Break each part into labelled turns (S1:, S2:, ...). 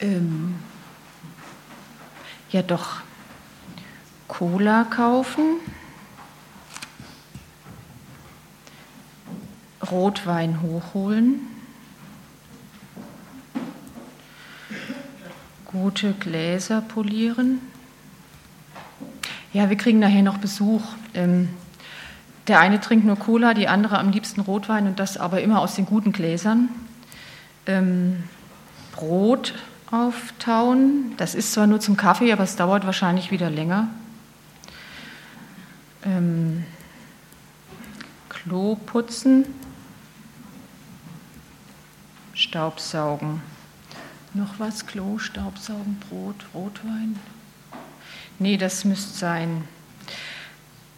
S1: Ähm, ja, doch. Cola kaufen. Rotwein hochholen. Gute Gläser polieren. Ja, wir kriegen nachher noch Besuch. Ähm, der eine trinkt nur Cola, die andere am liebsten Rotwein und das aber immer aus den guten Gläsern. Ähm, Brot auftauen, das ist zwar nur zum Kaffee, aber es dauert wahrscheinlich wieder länger. Ähm, Klo putzen, Staubsaugen. Noch was? Klo, Staubsaugen, Brot, Rotwein? Nee, das müsste sein.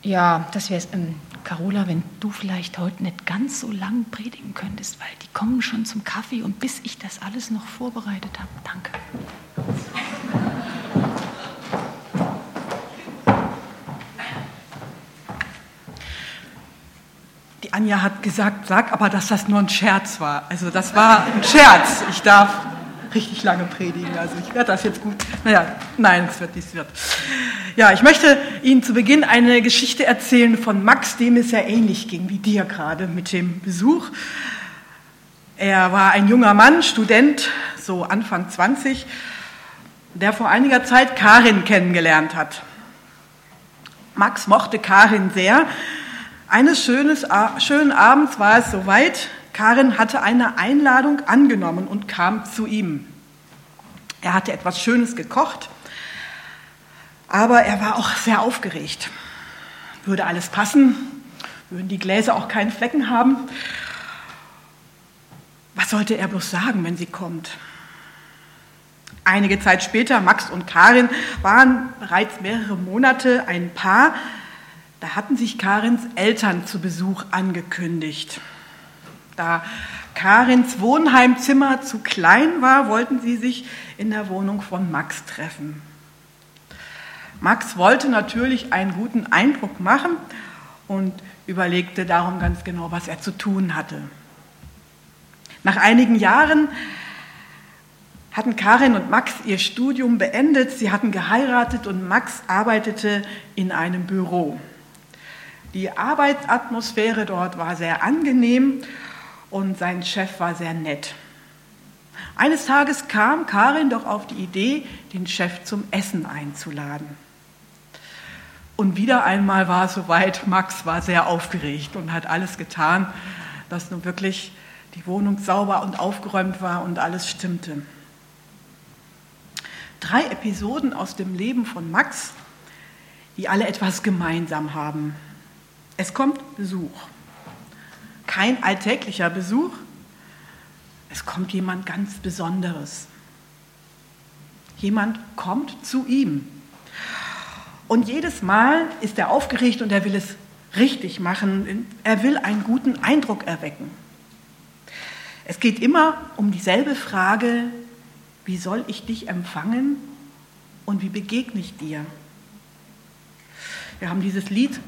S1: Ja, das wäre es. Ähm, Carola, wenn du vielleicht heute nicht ganz so lang predigen könntest, weil die kommen schon zum Kaffee und bis ich das alles noch vorbereitet habe. Danke.
S2: Die Anja hat gesagt, sag aber, dass das nur ein Scherz war. Also das war ein Scherz. Ich darf richtig lange predigen. Also ich werde das jetzt gut. Naja, nein, es wird, es wird. Ja, ich möchte Ihnen zu Beginn eine Geschichte erzählen von Max, dem es ja ähnlich ging wie dir gerade mit dem Besuch. Er war ein junger Mann, Student, so Anfang 20, der vor einiger Zeit Karin kennengelernt hat. Max mochte Karin sehr. Eines schönes, schönen Abends war es soweit, Karin hatte eine Einladung angenommen und kam zu ihm. Er hatte etwas Schönes gekocht, aber er war auch sehr aufgeregt. Würde alles passen? Würden die Gläser auch keinen Flecken haben? Was sollte er bloß sagen, wenn sie kommt? Einige Zeit später, Max und Karin waren bereits mehrere Monate ein Paar. Da hatten sich Karins Eltern zu Besuch angekündigt. Da Karins Wohnheimzimmer zu klein war, wollten sie sich in der Wohnung von Max treffen. Max wollte natürlich einen guten Eindruck machen und überlegte darum ganz genau, was er zu tun hatte. Nach einigen Jahren hatten Karin und Max ihr Studium beendet, sie hatten geheiratet und Max arbeitete in einem Büro. Die Arbeitsatmosphäre dort war sehr angenehm und sein Chef war sehr nett. Eines Tages kam Karin doch auf die Idee, den Chef zum Essen einzuladen. Und wieder einmal war es soweit, Max war sehr aufgeregt und hat alles getan, dass nun wirklich die Wohnung sauber und aufgeräumt war und alles stimmte. Drei Episoden aus dem Leben von Max, die alle etwas gemeinsam haben. Es kommt Besuch kein alltäglicher Besuch. Es kommt jemand ganz Besonderes. Jemand kommt zu ihm. Und jedes Mal ist er aufgeregt und er will es richtig machen. Er will einen guten Eindruck erwecken. Es geht immer um dieselbe Frage, wie soll ich dich empfangen und wie begegne ich dir? Wir haben dieses Lied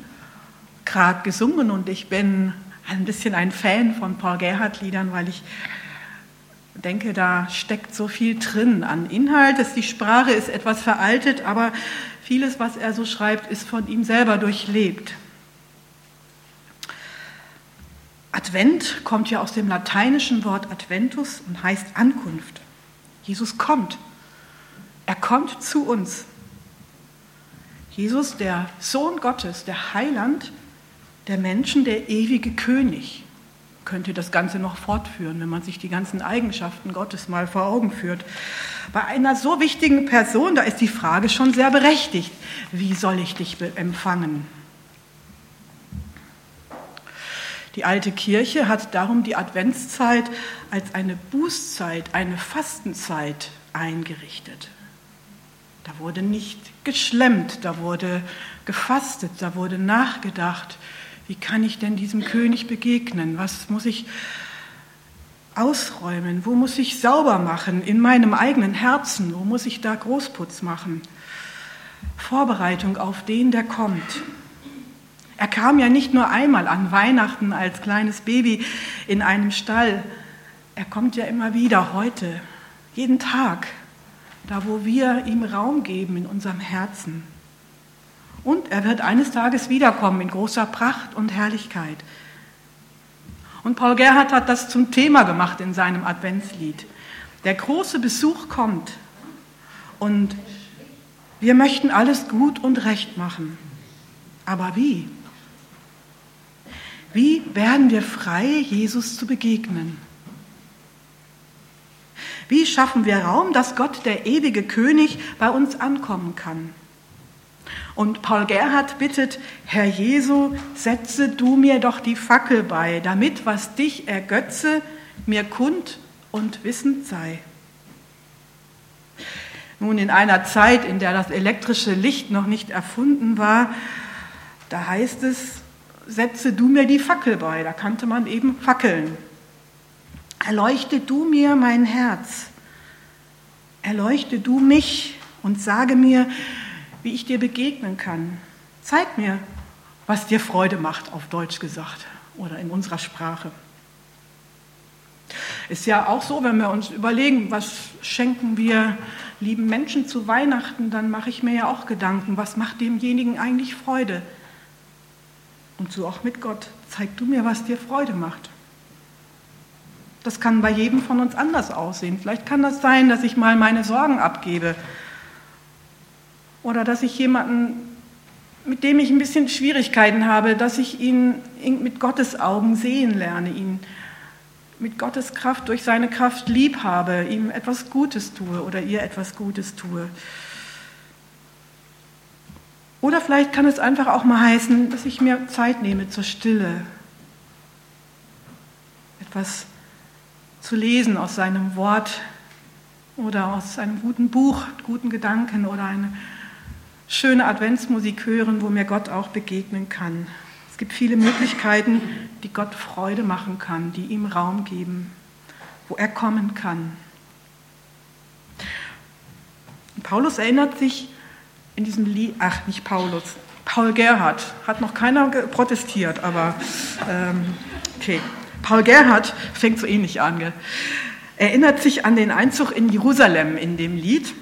S2: gerade gesungen und ich bin ein bisschen ein Fan von Paul Gerhardt-Liedern, weil ich denke, da steckt so viel drin an Inhalt. Dass die Sprache ist etwas veraltet, aber vieles, was er so schreibt, ist von ihm selber durchlebt. Advent kommt ja aus dem lateinischen Wort Adventus und heißt Ankunft. Jesus kommt. Er kommt zu uns. Jesus, der Sohn Gottes, der Heiland, der Menschen der ewige König. Könnte das Ganze noch fortführen, wenn man sich die ganzen Eigenschaften Gottes mal vor Augen führt. Bei einer so wichtigen Person, da ist die Frage schon sehr berechtigt. Wie soll ich dich empfangen? Die alte Kirche hat darum die Adventszeit als eine Bußzeit, eine Fastenzeit eingerichtet. Da wurde nicht geschlemmt, da wurde gefastet, da wurde nachgedacht wie kann ich denn diesem König begegnen? Was muss ich ausräumen? Wo muss ich sauber machen in meinem eigenen Herzen? Wo muss ich da Großputz machen? Vorbereitung auf den, der kommt. Er kam ja nicht nur einmal an Weihnachten als kleines Baby in einem Stall. Er kommt ja immer wieder heute, jeden Tag. da wo wir ihm Raum geben in unserem Herzen. Und er wird eines Tages wiederkommen in großer Pracht und Herrlichkeit. Und Paul Gerhard hat das zum Thema gemacht in seinem Adventslied. Der große Besuch kommt und wir möchten alles gut und recht machen. Aber wie? Wie werden wir frei, Jesus zu begegnen? Wie schaffen wir Raum, dass Gott, der ewige König, bei uns ankommen kann? Und Paul Gerhard bittet, Herr Jesu, setze du mir doch die Fackel bei, damit was dich ergötze, mir kund und wissend sei. Nun, in einer Zeit, in der das elektrische Licht noch nicht erfunden war, da heißt es, setze du mir die Fackel bei. Da kannte man eben Fackeln. Erleuchte du mir mein Herz. Erleuchte du mich und sage mir, wie ich dir begegnen kann. Zeig mir, was dir Freude macht, auf Deutsch gesagt oder in unserer Sprache. Ist ja auch so, wenn wir uns überlegen, was schenken wir lieben Menschen zu Weihnachten, dann mache ich mir ja auch Gedanken, was macht demjenigen eigentlich Freude? Und so auch mit Gott. Zeig du mir, was dir Freude macht. Das kann bei jedem von uns anders aussehen. Vielleicht kann das sein, dass ich mal meine Sorgen abgebe oder dass ich jemanden, mit dem ich ein bisschen Schwierigkeiten habe, dass ich ihn mit Gottes Augen sehen lerne, ihn mit Gottes Kraft durch seine Kraft lieb habe, ihm etwas Gutes tue oder ihr etwas Gutes tue. Oder vielleicht kann es einfach auch mal heißen, dass ich mir Zeit nehme zur Stille, etwas zu lesen aus seinem Wort oder aus einem guten Buch, guten Gedanken oder eine schöne Adventsmusik hören, wo mir Gott auch begegnen kann. Es gibt viele Möglichkeiten, die Gott Freude machen kann, die ihm Raum geben, wo er kommen kann. Paulus erinnert sich in diesem Lied, ach nicht Paulus, Paul Gerhard, hat noch keiner protestiert, aber ähm, okay. Paul Gerhard fängt so ähnlich an. Gell? Erinnert sich an den Einzug in Jerusalem in dem Lied.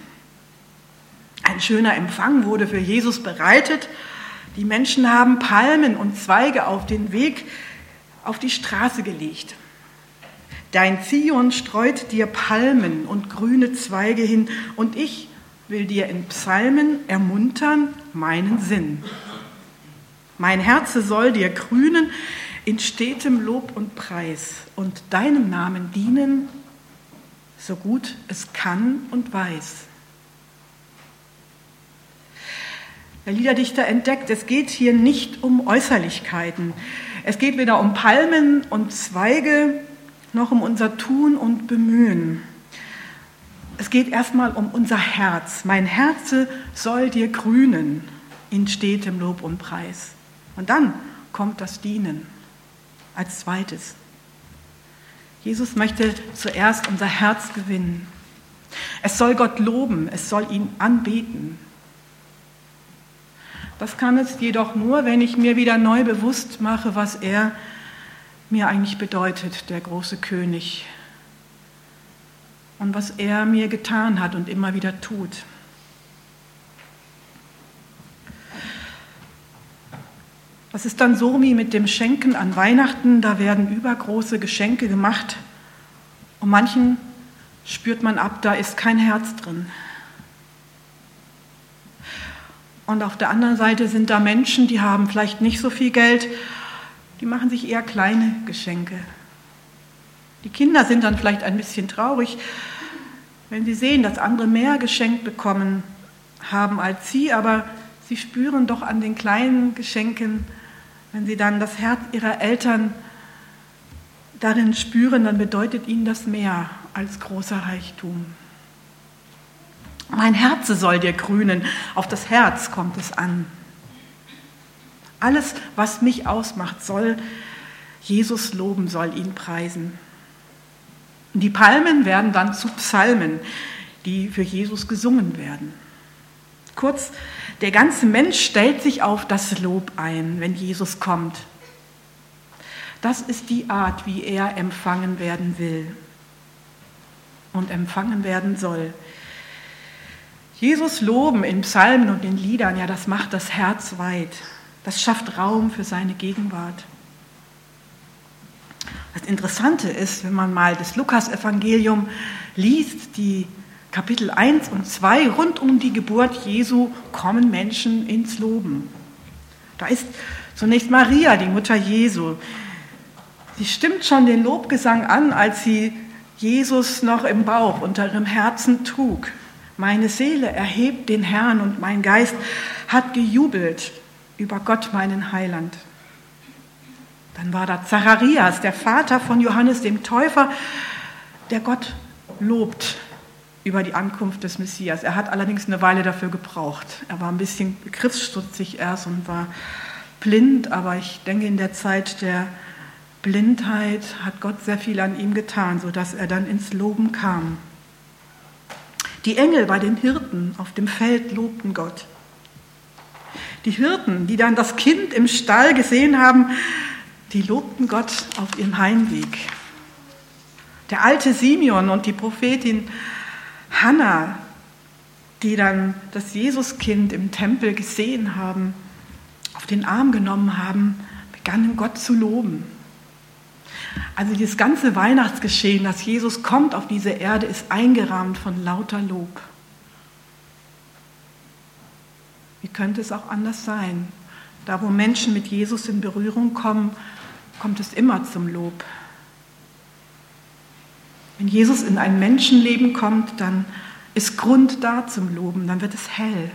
S2: Ein schöner Empfang wurde für Jesus bereitet. Die Menschen haben Palmen und Zweige auf den Weg, auf die Straße gelegt. Dein Zion streut dir Palmen und grüne Zweige hin und ich will dir in Psalmen ermuntern meinen Sinn. Mein Herze soll dir grünen in stetem Lob und Preis und deinem Namen dienen, so gut es kann und weiß. Der Liederdichter entdeckt, es geht hier nicht um Äußerlichkeiten. Es geht weder um Palmen und Zweige noch um unser Tun und Bemühen. Es geht erstmal um unser Herz. Mein Herze soll dir grünen in stetem Lob und Preis. Und dann kommt das Dienen als zweites. Jesus möchte zuerst unser Herz gewinnen. Es soll Gott loben, es soll ihn anbeten. Das kann es jedoch nur, wenn ich mir wieder neu bewusst mache, was er mir eigentlich bedeutet, der große König. Und was er mir getan hat und immer wieder tut. Was ist dann so wie mit dem Schenken an Weihnachten? Da werden übergroße Geschenke gemacht und manchen spürt man ab, da ist kein Herz drin. Und auf der anderen Seite sind da Menschen, die haben vielleicht nicht so viel Geld, die machen sich eher kleine Geschenke. Die Kinder sind dann vielleicht ein bisschen traurig, wenn sie sehen, dass andere mehr geschenkt bekommen haben als sie, aber sie spüren doch an den kleinen Geschenken, wenn sie dann das Herz ihrer Eltern darin spüren, dann bedeutet ihnen das mehr als großer Reichtum. Mein Herze soll dir grünen, auf das Herz kommt es an. Alles, was mich ausmacht, soll Jesus loben, soll ihn preisen. Die Palmen werden dann zu Psalmen, die für Jesus gesungen werden. Kurz, der ganze Mensch stellt sich auf das Lob ein, wenn Jesus kommt. Das ist die Art, wie er empfangen werden will und empfangen werden soll. Jesus loben in Psalmen und in Liedern, ja, das macht das Herz weit. Das schafft Raum für seine Gegenwart. Das Interessante ist, wenn man mal das Lukasevangelium liest, die Kapitel 1 und 2, rund um die Geburt Jesu kommen Menschen ins Loben. Da ist zunächst Maria, die Mutter Jesu. Sie stimmt schon den Lobgesang an, als sie Jesus noch im Bauch unter ihrem Herzen trug. Meine Seele erhebt den Herrn und mein Geist hat gejubelt über Gott, meinen Heiland. Dann war da Zacharias, der Vater von Johannes dem Täufer, der Gott lobt über die Ankunft des Messias. Er hat allerdings eine Weile dafür gebraucht. Er war ein bisschen begriffsstutzig erst und war blind, aber ich denke, in der Zeit der Blindheit hat Gott sehr viel an ihm getan, sodass er dann ins Loben kam. Die Engel bei den Hirten auf dem Feld lobten Gott. Die Hirten, die dann das Kind im Stall gesehen haben, die lobten Gott auf ihrem Heimweg. Der alte Simeon und die Prophetin Hannah, die dann das Jesuskind im Tempel gesehen haben, auf den Arm genommen haben, begannen Gott zu loben. Also dieses ganze Weihnachtsgeschehen, dass Jesus kommt auf diese Erde, ist eingerahmt von lauter Lob. Wie könnte es auch anders sein? Da, wo Menschen mit Jesus in Berührung kommen, kommt es immer zum Lob. Wenn Jesus in ein Menschenleben kommt, dann ist Grund da zum Loben, dann wird es hell,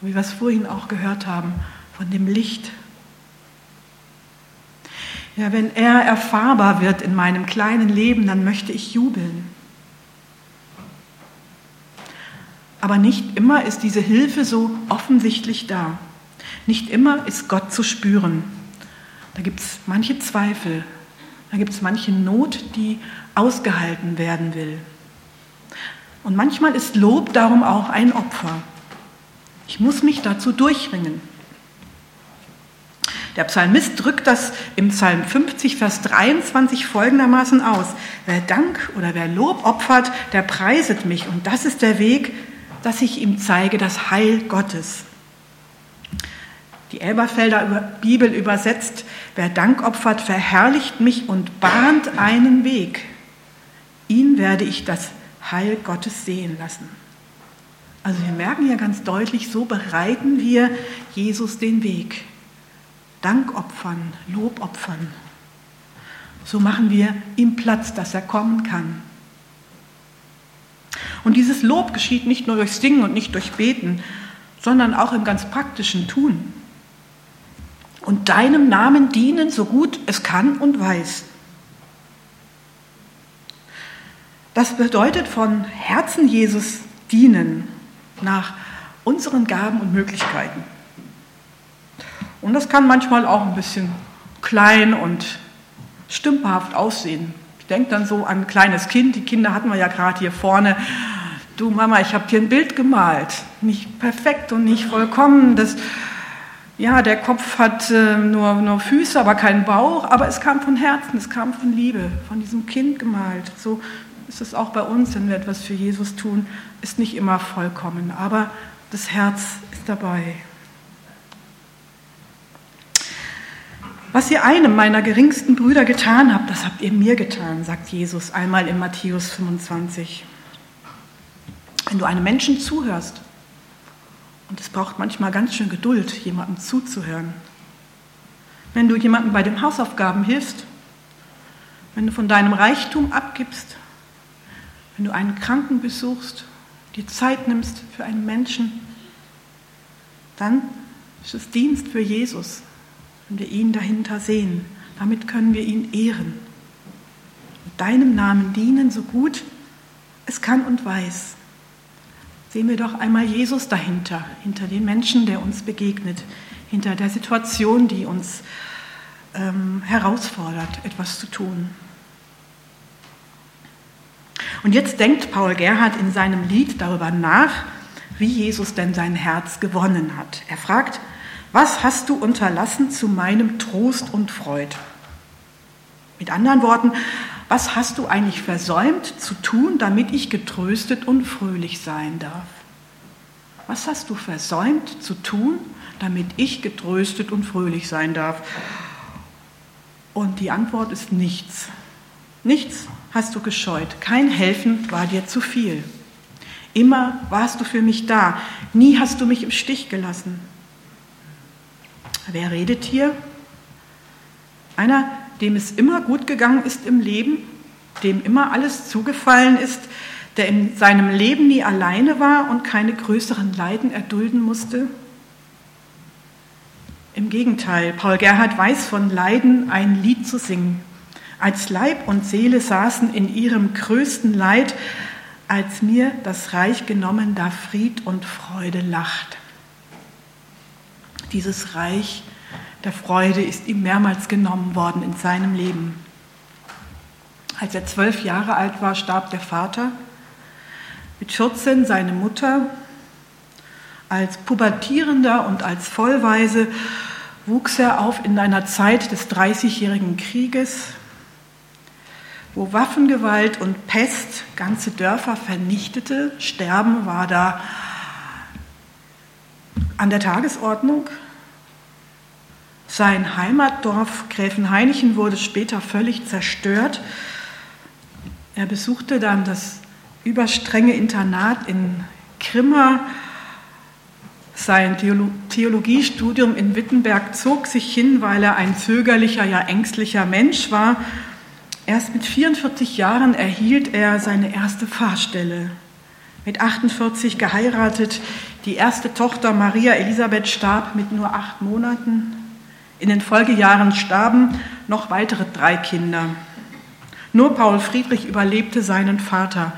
S2: wie wir es vorhin auch gehört haben, von dem Licht. Ja, wenn er erfahrbar wird in meinem kleinen Leben, dann möchte ich jubeln. Aber nicht immer ist diese Hilfe so offensichtlich da. Nicht immer ist Gott zu spüren. Da gibt es manche Zweifel, da gibt es manche Not, die ausgehalten werden will. Und manchmal ist Lob darum auch ein Opfer. Ich muss mich dazu durchringen. Der Psalmist drückt das im Psalm 50, Vers 23 folgendermaßen aus. Wer Dank oder wer Lob opfert, der preiset mich. Und das ist der Weg, dass ich ihm zeige, das Heil Gottes. Die Elberfelder Bibel übersetzt, wer Dank opfert, verherrlicht mich und bahnt einen Weg. Ihn werde ich das Heil Gottes sehen lassen. Also wir merken hier ganz deutlich, so bereiten wir Jesus den Weg. Dank opfern, Lob opfern. So machen wir ihm Platz, dass er kommen kann. Und dieses Lob geschieht nicht nur durch Singen und nicht durch Beten, sondern auch im ganz praktischen Tun und deinem Namen dienen, so gut es kann und weiß. Das bedeutet von Herzen Jesus dienen nach unseren Gaben und Möglichkeiten. Und das kann manchmal auch ein bisschen klein und stümperhaft aussehen. Ich denke dann so an ein kleines Kind, die Kinder hatten wir ja gerade hier vorne. Du Mama, ich habe dir ein Bild gemalt. Nicht perfekt und nicht vollkommen. Das ja, der Kopf hat äh, nur, nur Füße, aber keinen Bauch, aber es kam von Herzen, es kam von Liebe, von diesem Kind gemalt. So ist es auch bei uns, wenn wir etwas für Jesus tun, ist nicht immer vollkommen, aber das Herz ist dabei. Was ihr einem meiner geringsten Brüder getan habt, das habt ihr mir getan, sagt Jesus einmal in Matthäus 25. Wenn du einem Menschen zuhörst, und es braucht manchmal ganz schön Geduld, jemandem zuzuhören. Wenn du jemandem bei den Hausaufgaben hilfst, wenn du von deinem Reichtum abgibst, wenn du einen Kranken besuchst, dir Zeit nimmst für einen Menschen, dann ist es Dienst für Jesus, wenn wir ihn dahinter sehen. Damit können wir ihn ehren. Und deinem Namen dienen, so gut es kann und weiß. Sehen wir doch einmal Jesus dahinter, hinter den Menschen, der uns begegnet, hinter der Situation, die uns ähm, herausfordert, etwas zu tun. Und jetzt denkt Paul Gerhard in seinem Lied darüber nach, wie Jesus denn sein Herz gewonnen hat. Er fragt, was hast du unterlassen zu meinem Trost und Freud? Mit anderen Worten, was hast du eigentlich versäumt zu tun, damit ich getröstet und fröhlich sein darf? Was hast du versäumt zu tun, damit ich getröstet und fröhlich sein darf? Und die Antwort ist nichts. Nichts hast du gescheut. Kein Helfen war dir zu viel. Immer warst du für mich da. Nie hast du mich im Stich gelassen. Wer redet hier? Einer, dem es immer gut gegangen ist im Leben, dem immer alles zugefallen ist, der in seinem Leben nie alleine war und keine größeren Leiden erdulden musste? Im Gegenteil, Paul Gerhard weiß von Leiden ein Lied zu singen. Als Leib und Seele saßen in ihrem größten Leid, als mir das Reich genommen, da Fried und Freude lacht. Dieses Reich der Freude ist ihm mehrmals genommen worden in seinem Leben. Als er zwölf Jahre alt war, starb der Vater. Mit 14 seine Mutter. Als Pubertierender und als Vollweise wuchs er auf in einer Zeit des Dreißigjährigen Krieges, wo Waffengewalt und Pest ganze Dörfer vernichtete. Sterben war da an der Tagesordnung. Sein Heimatdorf Gräfenhainichen wurde später völlig zerstört. Er besuchte dann das überstrenge Internat in Krimmer. Sein Theologiestudium in Wittenberg zog sich hin, weil er ein zögerlicher, ja ängstlicher Mensch war. Erst mit 44 Jahren erhielt er seine erste Fahrstelle. Mit 48 geheiratet. Die erste Tochter Maria Elisabeth starb mit nur acht Monaten. In den Folgejahren starben noch weitere drei Kinder. Nur Paul Friedrich überlebte seinen Vater.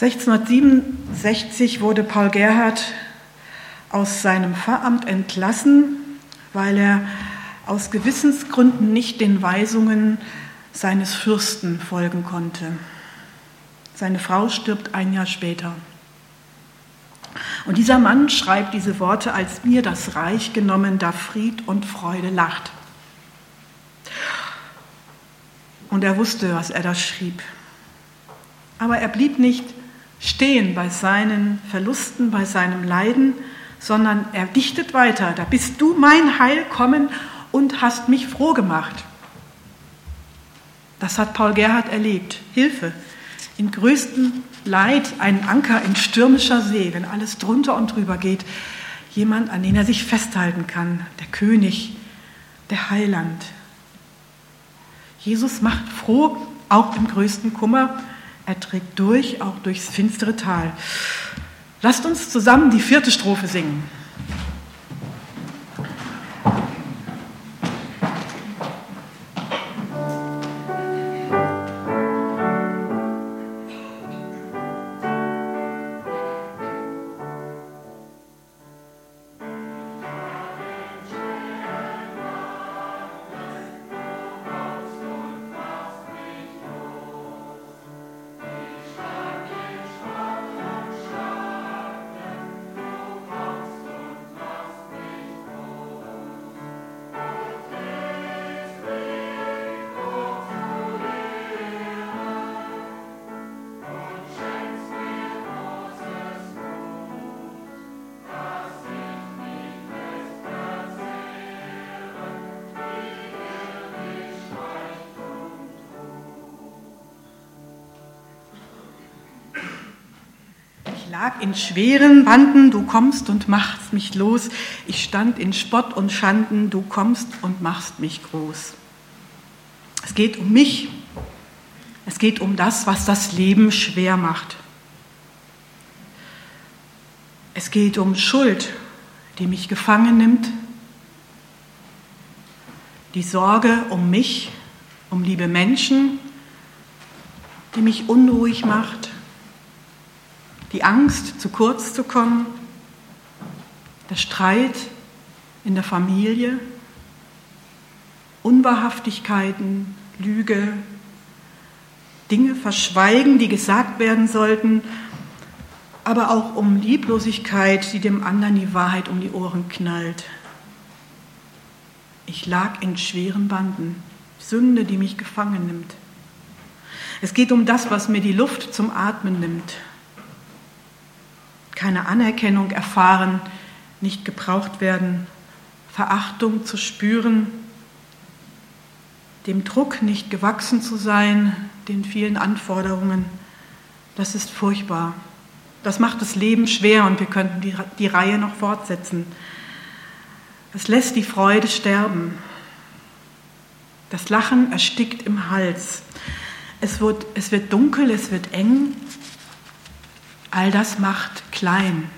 S2: 1667 wurde Paul Gerhard aus seinem Pfarramt entlassen, weil er aus Gewissensgründen nicht den Weisungen seines Fürsten folgen konnte. Seine Frau stirbt ein Jahr später. Und dieser Mann schreibt diese Worte, als mir das Reich genommen, da Fried und Freude lacht. Und er wusste, was er da schrieb. Aber er blieb nicht stehen bei seinen Verlusten, bei seinem Leiden, sondern er dichtet weiter. Da bist du mein Heil kommen und hast mich froh gemacht. Das hat Paul Gerhard erlebt. Hilfe in größtem Leid ein Anker in stürmischer See, wenn alles drunter und drüber geht. Jemand, an den er sich festhalten kann, der König, der Heiland. Jesus macht froh, auch im größten Kummer. Er trägt durch, auch durchs finstere Tal. Lasst uns zusammen die vierte Strophe singen. Lag in schweren Banden, du kommst und machst mich los. Ich stand in Spott und Schanden, du kommst und machst mich groß. Es geht um mich. Es geht um das, was das Leben schwer macht. Es geht um Schuld, die mich gefangen nimmt. Die Sorge um mich, um liebe Menschen, die mich unruhig macht die Angst, zu kurz zu kommen, der Streit in der Familie, Unwahrhaftigkeiten, Lüge, Dinge verschweigen, die gesagt werden sollten, aber auch um Lieblosigkeit, die dem anderen die Wahrheit um die Ohren knallt. Ich lag in schweren Banden, Sünde, die mich gefangen nimmt. Es geht um das, was mir die Luft zum Atmen nimmt, keine Anerkennung erfahren, nicht gebraucht werden, Verachtung zu spüren, dem Druck nicht gewachsen zu sein, den vielen Anforderungen, das ist furchtbar. Das macht das Leben schwer und wir könnten die, die Reihe noch fortsetzen. Es lässt die Freude sterben. Das Lachen erstickt im Hals. Es wird, es wird dunkel, es wird eng. All das macht klein.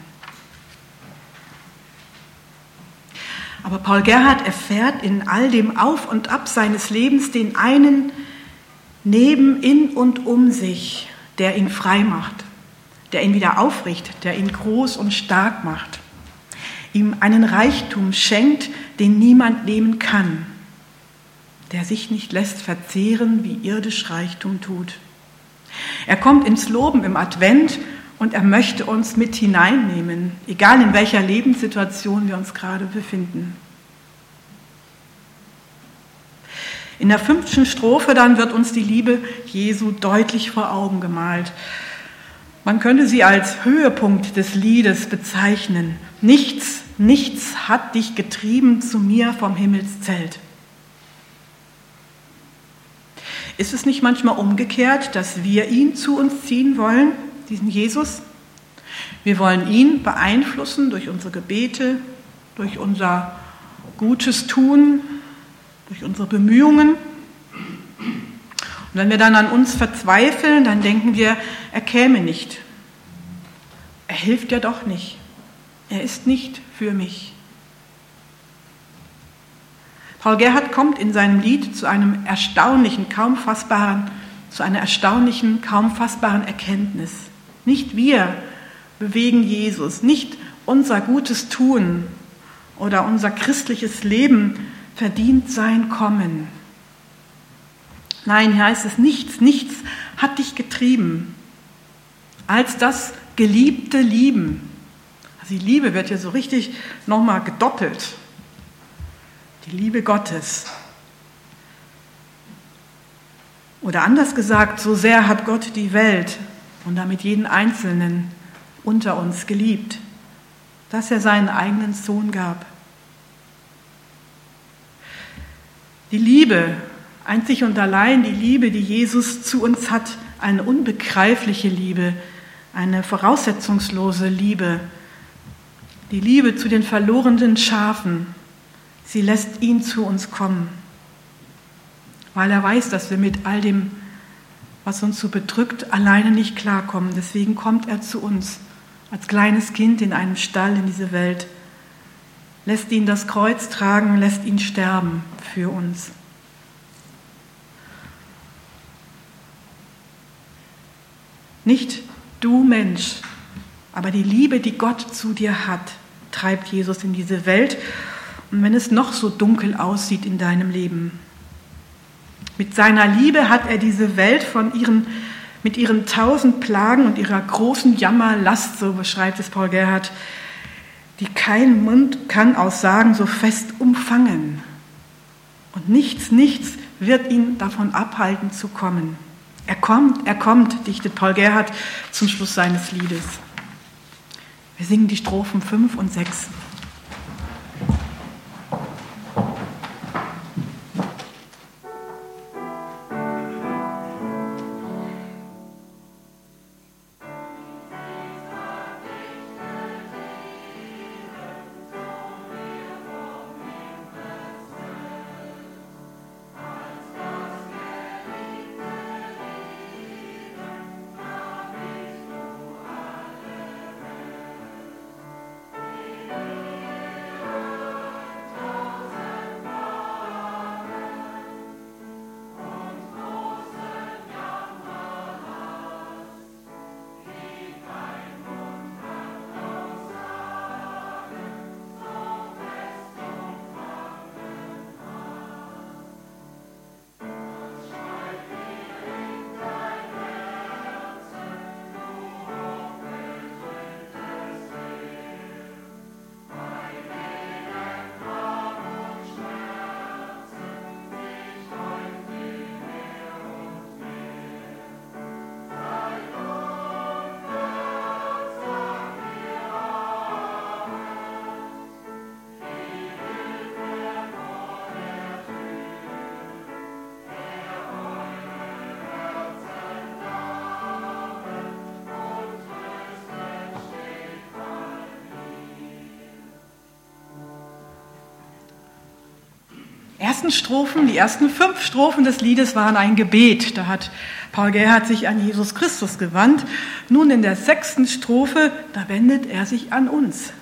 S2: Aber Paul Gerhard erfährt in all dem Auf und Ab seines Lebens den einen neben, in und um sich, der ihn frei macht, der ihn wieder aufrichtet, der ihn groß und stark macht, ihm einen Reichtum schenkt, den niemand nehmen kann, der sich nicht lässt verzehren, wie irdisch Reichtum tut. Er kommt ins Loben im Advent und er möchte uns mit hineinnehmen, egal in welcher Lebenssituation wir uns gerade befinden. In der fünften Strophe dann wird uns die Liebe Jesu deutlich vor Augen gemalt. Man könnte sie als Höhepunkt des Liedes bezeichnen. Nichts, nichts hat dich getrieben zu mir vom Himmelszelt. Ist es nicht manchmal umgekehrt, dass wir ihn zu uns ziehen wollen? Diesen Jesus. Wir wollen ihn beeinflussen durch unsere Gebete, durch unser gutes Tun, durch unsere Bemühungen. Und wenn wir dann an uns verzweifeln, dann denken wir, er käme nicht. Er hilft ja doch nicht. Er ist nicht für mich. Paul Gerhard kommt in seinem Lied zu einem erstaunlichen, kaum fassbaren, zu einer erstaunlichen, kaum fassbaren Erkenntnis. Nicht wir bewegen Jesus, nicht unser gutes Tun oder unser christliches Leben verdient sein Kommen. Nein, hier heißt es, nichts, nichts hat dich getrieben, als das geliebte Lieben. Also die Liebe wird hier so richtig nochmal gedoppelt. Die Liebe Gottes. Oder anders gesagt, so sehr hat Gott die Welt und damit jeden Einzelnen unter uns geliebt, dass er seinen eigenen Sohn gab. Die Liebe, einzig und allein die Liebe, die Jesus zu uns hat, eine unbegreifliche Liebe, eine voraussetzungslose Liebe, die Liebe zu den verlorenen Schafen, sie lässt ihn zu uns kommen, weil er weiß, dass wir mit all dem was uns so bedrückt, alleine nicht klarkommen. Deswegen kommt er zu uns als kleines Kind in einem Stall in diese Welt, lässt ihn das Kreuz tragen, lässt ihn sterben für uns. Nicht du Mensch, aber die Liebe, die Gott zu dir hat, treibt Jesus in diese Welt. Und wenn es noch so dunkel aussieht in deinem Leben, mit seiner Liebe hat er diese Welt von ihren, mit ihren tausend Plagen und ihrer großen Jammerlast, so beschreibt es Paul Gerhard, die kein Mund kann aussagen, so fest umfangen. Und nichts, nichts wird ihn davon abhalten zu kommen. Er kommt, er kommt, dichtet Paul Gerhard zum Schluss seines Liedes. Wir singen die Strophen 5 und 6. ersten Strophen, die ersten fünf Strophen des Liedes waren ein Gebet. Da hat Paul Gerhard sich an Jesus Christus gewandt. Nun in der sechsten Strophe, da wendet er sich an uns.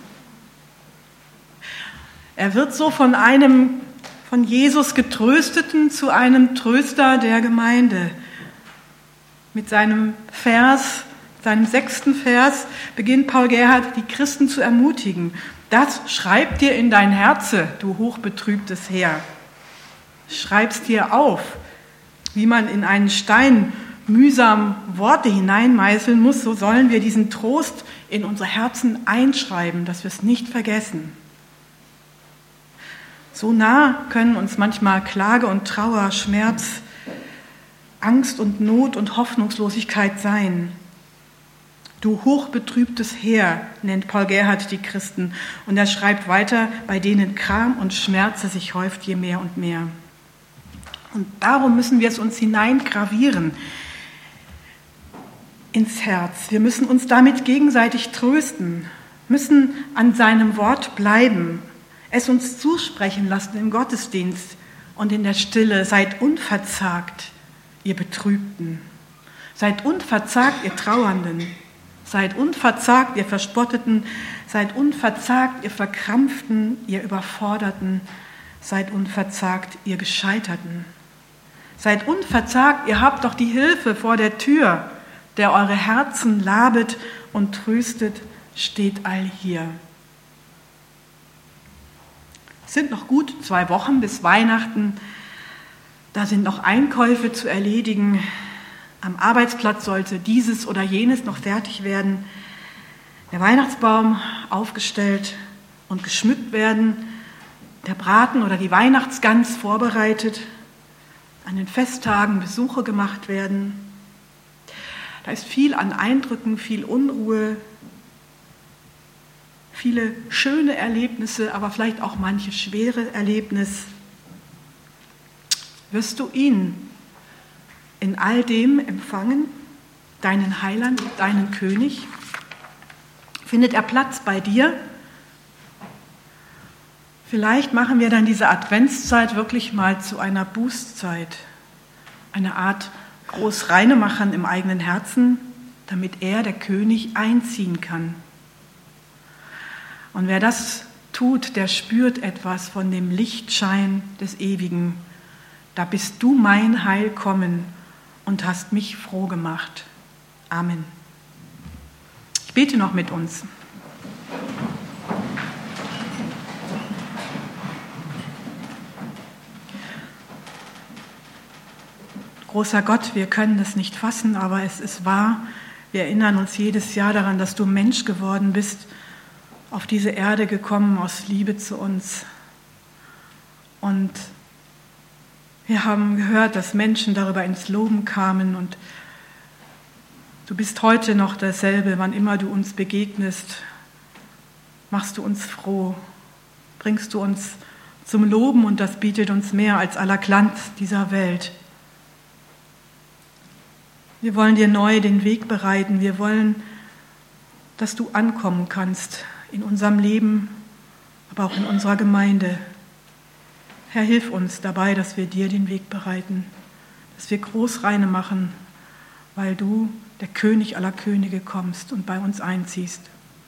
S2: Er wird so von einem von Jesus getrösteten zu einem Tröster der Gemeinde. Mit seinem Vers, seinem sechsten Vers beginnt Paul Gerhard, die Christen zu ermutigen. Das schreib dir in dein Herze, du hochbetrübtes Heer. Schreib's dir auf, wie man in einen Stein mühsam Worte hineinmeißeln muss, so sollen wir diesen Trost in unsere Herzen einschreiben, dass wir es nicht vergessen. So nah können uns manchmal Klage und Trauer, Schmerz, Angst und Not und Hoffnungslosigkeit sein. Du hochbetrübtes Heer, nennt Paul Gerhard die Christen. Und er schreibt weiter, bei denen Kram und Schmerze sich häuft je mehr und mehr. Und darum müssen wir es uns hineingravieren ins Herz. Wir müssen uns damit gegenseitig trösten, müssen an seinem Wort bleiben, es uns zusprechen lassen im Gottesdienst und in der Stille. Seid unverzagt, ihr Betrübten. Seid unverzagt, ihr Trauernden. Seid unverzagt, ihr Verspotteten. Seid unverzagt, ihr Verkrampften, ihr Überforderten. Seid unverzagt, ihr Gescheiterten. Seid unverzagt, ihr habt doch die Hilfe vor der Tür, der eure Herzen labet und tröstet, steht all hier. Es sind noch gut zwei Wochen bis Weihnachten. Da sind noch Einkäufe zu erledigen. Am Arbeitsplatz sollte dieses oder jenes noch fertig werden. Der Weihnachtsbaum aufgestellt und geschmückt werden. Der Braten oder die Weihnachtsgans vorbereitet an den Festtagen Besuche gemacht werden. Da ist viel an Eindrücken, viel Unruhe, viele schöne Erlebnisse, aber vielleicht auch manche schwere Erlebnis. Wirst du ihn in all dem empfangen, deinen Heiland, deinen König? Findet er Platz bei dir? Vielleicht machen wir dann diese Adventszeit wirklich mal zu einer Bußzeit, eine Art Großreinemachen im eigenen Herzen, damit er, der König, einziehen kann. Und wer das tut, der spürt etwas von dem Lichtschein des Ewigen. Da bist du mein Heil kommen und hast mich froh gemacht. Amen. Ich bete noch mit uns. Großer Gott, wir können das nicht fassen, aber es ist wahr. Wir erinnern uns jedes Jahr daran, dass du Mensch geworden bist, auf diese Erde gekommen aus Liebe zu uns. Und wir haben gehört, dass Menschen darüber ins Loben kamen und du bist heute noch dasselbe, wann immer du uns begegnest, machst du uns froh, bringst du uns zum Loben und das bietet uns mehr als aller Glanz dieser Welt. Wir wollen dir neu den Weg bereiten. Wir wollen, dass du ankommen kannst in unserem Leben, aber auch in unserer Gemeinde. Herr, hilf uns dabei, dass wir dir den Weg bereiten, dass wir Großreine machen, weil du, der König aller Könige, kommst und bei uns einziehst.